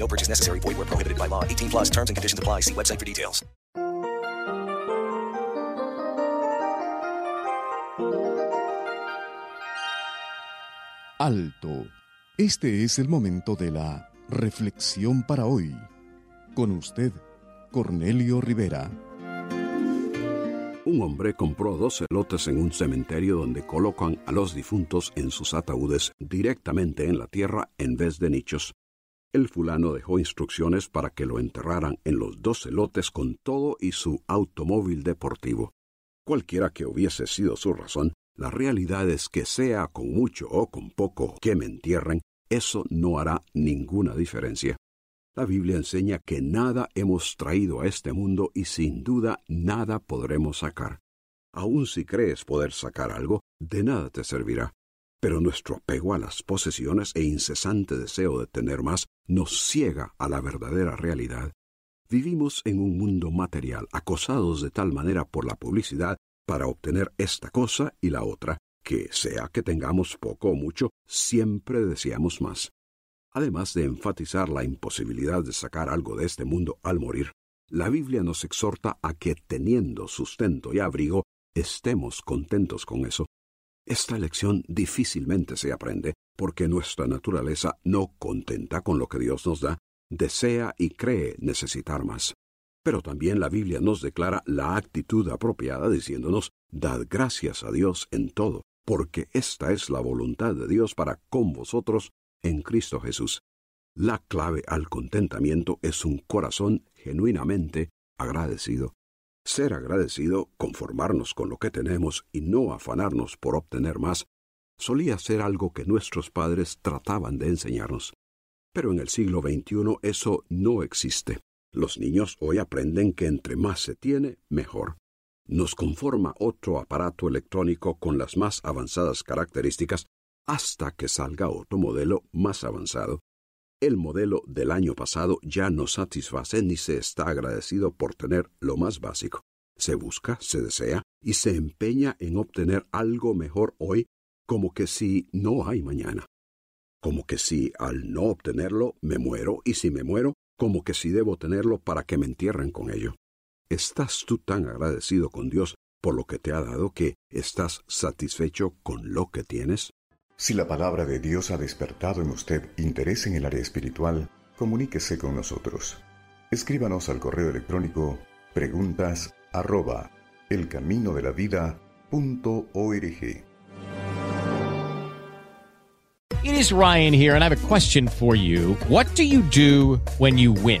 No purchase necessary. Void where prohibited by law. 18 plus terms and conditions apply. See website for details. Alto. Este es el momento de la reflexión para hoy. Con usted, Cornelio Rivera. Un hombre compró dos lotes en un cementerio donde colocan a los difuntos en sus ataúdes directamente en la tierra en vez de nichos. El fulano dejó instrucciones para que lo enterraran en los dos lotes con todo y su automóvil deportivo. Cualquiera que hubiese sido su razón, la realidad es que sea con mucho o con poco que me entierren, eso no hará ninguna diferencia. La Biblia enseña que nada hemos traído a este mundo y sin duda nada podremos sacar. Aun si crees poder sacar algo, de nada te servirá. Pero nuestro apego a las posesiones e incesante deseo de tener más nos ciega a la verdadera realidad. Vivimos en un mundo material, acosados de tal manera por la publicidad para obtener esta cosa y la otra, que sea que tengamos poco o mucho, siempre deseamos más. Además de enfatizar la imposibilidad de sacar algo de este mundo al morir, la Biblia nos exhorta a que teniendo sustento y abrigo, estemos contentos con eso. Esta lección difícilmente se aprende porque nuestra naturaleza, no contenta con lo que Dios nos da, desea y cree necesitar más. Pero también la Biblia nos declara la actitud apropiada diciéndonos, dad gracias a Dios en todo, porque esta es la voluntad de Dios para con vosotros en Cristo Jesús. La clave al contentamiento es un corazón genuinamente agradecido. Ser agradecido, conformarnos con lo que tenemos y no afanarnos por obtener más, solía ser algo que nuestros padres trataban de enseñarnos. Pero en el siglo XXI eso no existe. Los niños hoy aprenden que entre más se tiene, mejor. Nos conforma otro aparato electrónico con las más avanzadas características hasta que salga otro modelo más avanzado. El modelo del año pasado ya no satisface ni se está agradecido por tener lo más básico. Se busca, se desea y se empeña en obtener algo mejor hoy como que si no hay mañana. Como que si al no obtenerlo me muero y si me muero, como que si debo tenerlo para que me entierren con ello. ¿Estás tú tan agradecido con Dios por lo que te ha dado que estás satisfecho con lo que tienes? Si la palabra de Dios ha despertado en usted interés en el área espiritual, comuníquese con nosotros. Escríbanos al correo electrónico preguntas arroba elcaminodelavida.org. It is Ryan here, and I have a question for you. What do you do when you win?